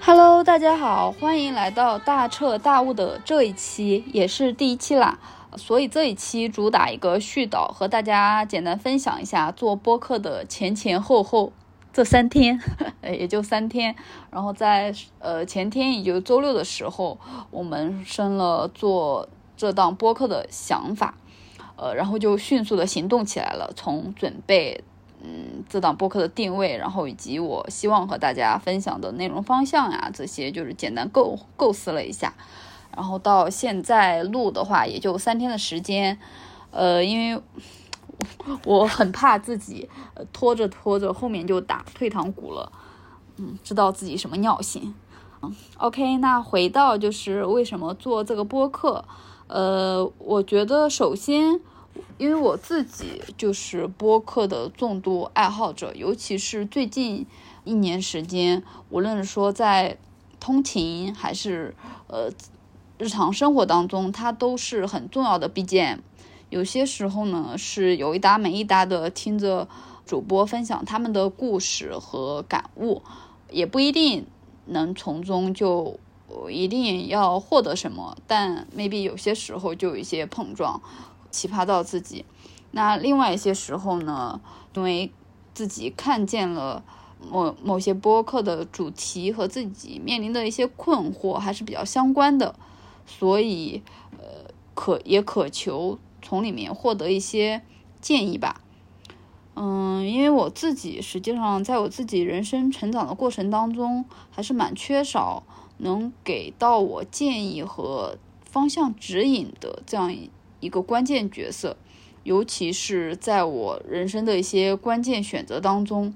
Hello，大家好，欢迎来到大彻大悟的这一期，也是第一期啦。所以这一期主打一个絮导，和大家简单分享一下做播客的前前后后这三天，也就三天。然后在呃前天，也就是周六的时候，我们生了做这档播客的想法，呃，然后就迅速的行动起来了，从准备。嗯，这档播客的定位，然后以及我希望和大家分享的内容方向呀，这些就是简单构构思了一下，然后到现在录的话，也就三天的时间，呃，因为我很怕自己拖着拖着后面就打退堂鼓了，嗯，知道自己什么尿性。嗯，OK，那回到就是为什么做这个播客，呃，我觉得首先。因为我自己就是播客的重度爱好者，尤其是最近一年时间，无论说在通勤还是呃日常生活当中，它都是很重要的 BGM。有些时候呢，是有一搭没一搭的听着主播分享他们的故事和感悟，也不一定能从中就一定要获得什么，但 maybe 有些时候就有一些碰撞。奇葩到自己，那另外一些时候呢，因为自己看见了某某些播客的主题和自己面临的一些困惑还是比较相关的，所以呃可也渴求从里面获得一些建议吧。嗯，因为我自己实际上在我自己人生成长的过程当中，还是蛮缺少能给到我建议和方向指引的这样一一。个关键角色，尤其是在我人生的一些关键选择当中，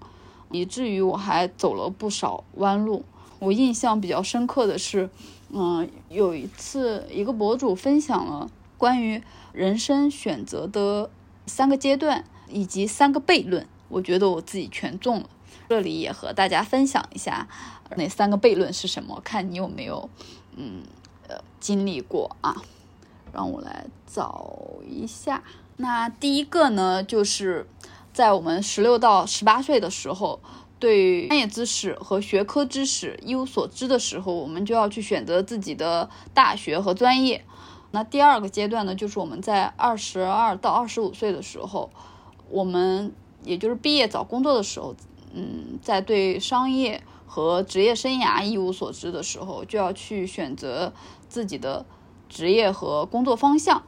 以至于我还走了不少弯路。我印象比较深刻的是，嗯，有一次一个博主分享了关于人生选择的三个阶段以及三个悖论，我觉得我自己全中了。这里也和大家分享一下那三个悖论是什么，看你有没有嗯呃经历过啊。让我来找一下。那第一个呢，就是在我们十六到十八岁的时候，对专业知识和学科知识一无所知的时候，我们就要去选择自己的大学和专业。那第二个阶段呢，就是我们在二十二到二十五岁的时候，我们也就是毕业找工作的时候，嗯，在对商业和职业生涯一无所知的时候，就要去选择自己的。职业和工作方向，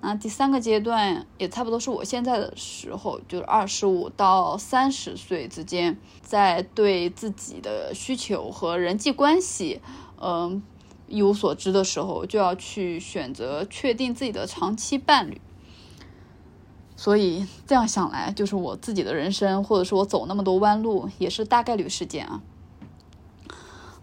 那第三个阶段也差不多是我现在的时候，就是二十五到三十岁之间，在对自己的需求和人际关系，嗯，一无所知的时候，就要去选择确定自己的长期伴侣。所以这样想来，就是我自己的人生，或者是我走那么多弯路，也是大概率事件啊。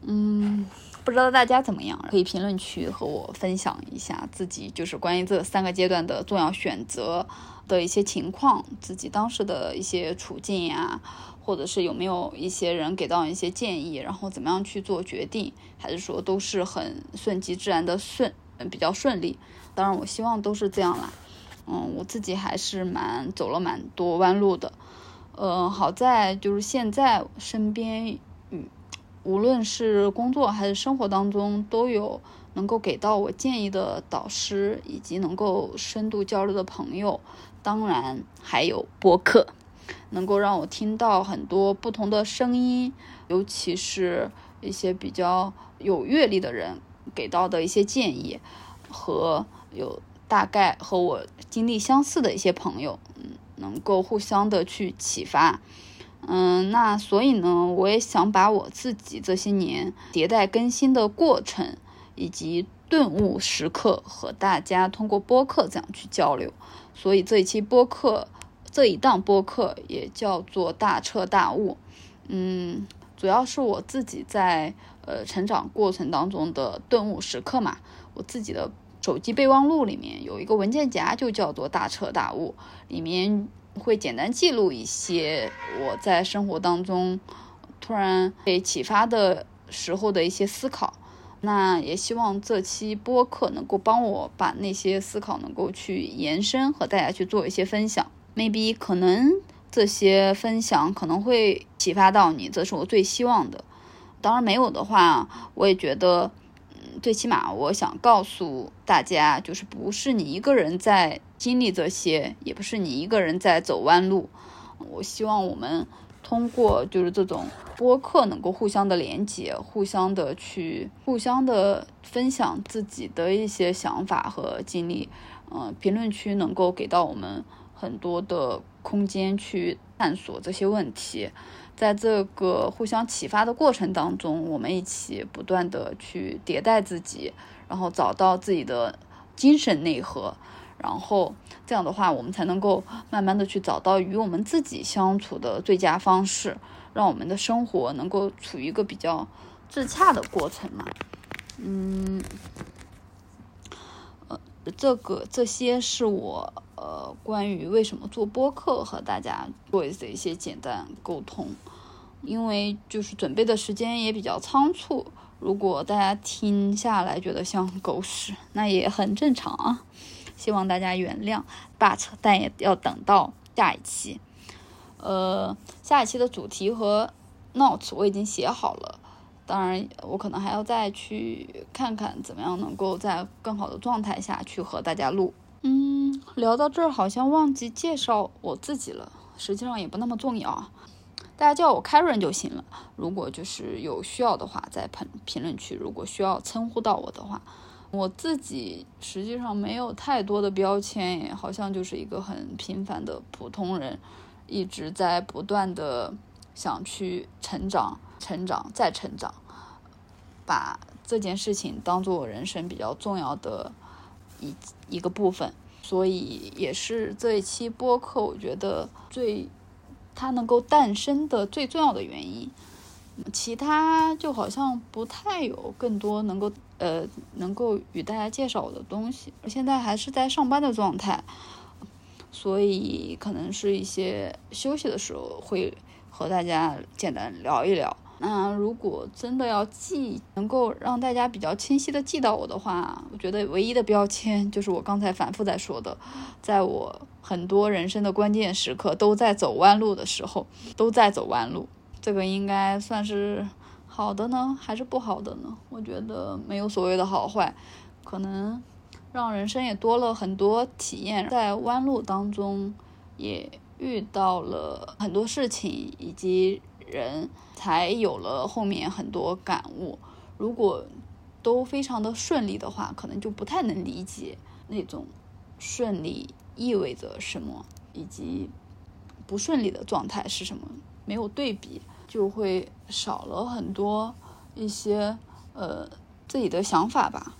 嗯。不知道大家怎么样，可以评论区和我分享一下自己就是关于这三个阶段的重要选择的一些情况，自己当时的一些处境呀，或者是有没有一些人给到一些建议，然后怎么样去做决定，还是说都是很顺其自然的顺，比较顺利。当然，我希望都是这样啦。嗯，我自己还是蛮走了蛮多弯路的。嗯，好在就是现在身边，嗯。无论是工作还是生活当中，都有能够给到我建议的导师，以及能够深度交流的朋友。当然，还有播客，能够让我听到很多不同的声音，尤其是一些比较有阅历的人给到的一些建议，和有大概和我经历相似的一些朋友，嗯，能够互相的去启发。嗯，那所以呢，我也想把我自己这些年迭代更新的过程，以及顿悟时刻和大家通过播客这样去交流。所以这一期播客，这一档播客也叫做大彻大悟。嗯，主要是我自己在呃成长过程当中的顿悟时刻嘛，我自己的手机备忘录里面有一个文件夹，就叫做“大彻大悟”，里面会简单记录一些我在生活当中突然被启发的时候的一些思考。那也希望这期播客能够帮我把那些思考能够去延伸，和大家去做一些分享。maybe 可能这些分享可能会启发到你，这是我最希望的。当然没有的话，我也觉得。嗯最起码，我想告诉大家，就是不是你一个人在经历这些，也不是你一个人在走弯路。我希望我们通过就是这种播客，能够互相的连接，互相的去互相的分享自己的一些想法和经历。嗯，评论区能够给到我们很多的空间去探索这些问题。在这个互相启发的过程当中，我们一起不断的去迭代自己，然后找到自己的精神内核，然后这样的话，我们才能够慢慢的去找到与我们自己相处的最佳方式，让我们的生活能够处于一个比较自洽的过程嘛。嗯，呃，这个这些是我。呃，关于为什么做播客和大家做的一些简单沟通，因为就是准备的时间也比较仓促，如果大家听下来觉得像狗屎，那也很正常啊，希望大家原谅。But 但也要等到下一期，呃，下一期的主题和 notes 我已经写好了，当然我可能还要再去看看怎么样能够在更好的状态下去和大家录。嗯，聊到这儿好像忘记介绍我自己了，实际上也不那么重要啊，大家叫我 Karen 就行了。如果就是有需要的话，在评评论区，如果需要称呼到我的话，我自己实际上没有太多的标签，好像就是一个很平凡的普通人，一直在不断的想去成长、成长再成长，把这件事情当做我人生比较重要的。一一个部分，所以也是这一期播客，我觉得最它能够诞生的最重要的原因。其他就好像不太有更多能够呃能够与大家介绍的东西。我现在还是在上班的状态，所以可能是一些休息的时候会和大家简单聊一聊。那如果真的要记，能够让大家比较清晰的记到我的话，我觉得唯一的标签就是我刚才反复在说的，在我很多人生的关键时刻都在走弯路的时候，都在走弯路，这个应该算是好的呢，还是不好的呢？我觉得没有所谓的好坏，可能让人生也多了很多体验，在弯路当中也遇到了很多事情以及。人才有了后面很多感悟。如果都非常的顺利的话，可能就不太能理解那种顺利意味着什么，以及不顺利的状态是什么。没有对比，就会少了很多一些呃自己的想法吧。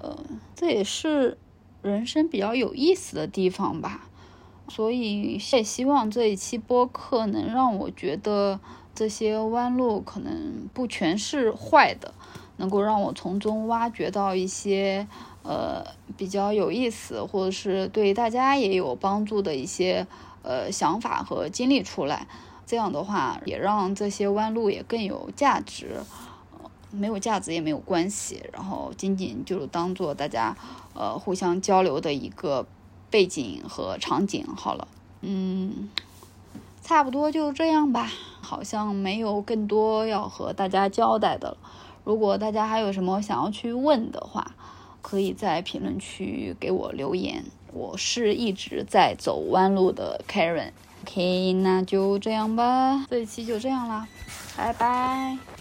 呃，这也是人生比较有意思的地方吧。所以也希望这一期播客能让我觉得这些弯路可能不全是坏的，能够让我从中挖掘到一些呃比较有意思或者是对大家也有帮助的一些呃想法和经历出来。这样的话，也让这些弯路也更有价值。呃没有价值也没有关系，然后仅仅就是当做大家呃互相交流的一个。背景和场景好了，嗯，差不多就这样吧，好像没有更多要和大家交代的了。如果大家还有什么想要去问的话，可以在评论区给我留言。我是一直在走弯路的 Karen OK，那就这样吧，这一期就这样啦，拜拜。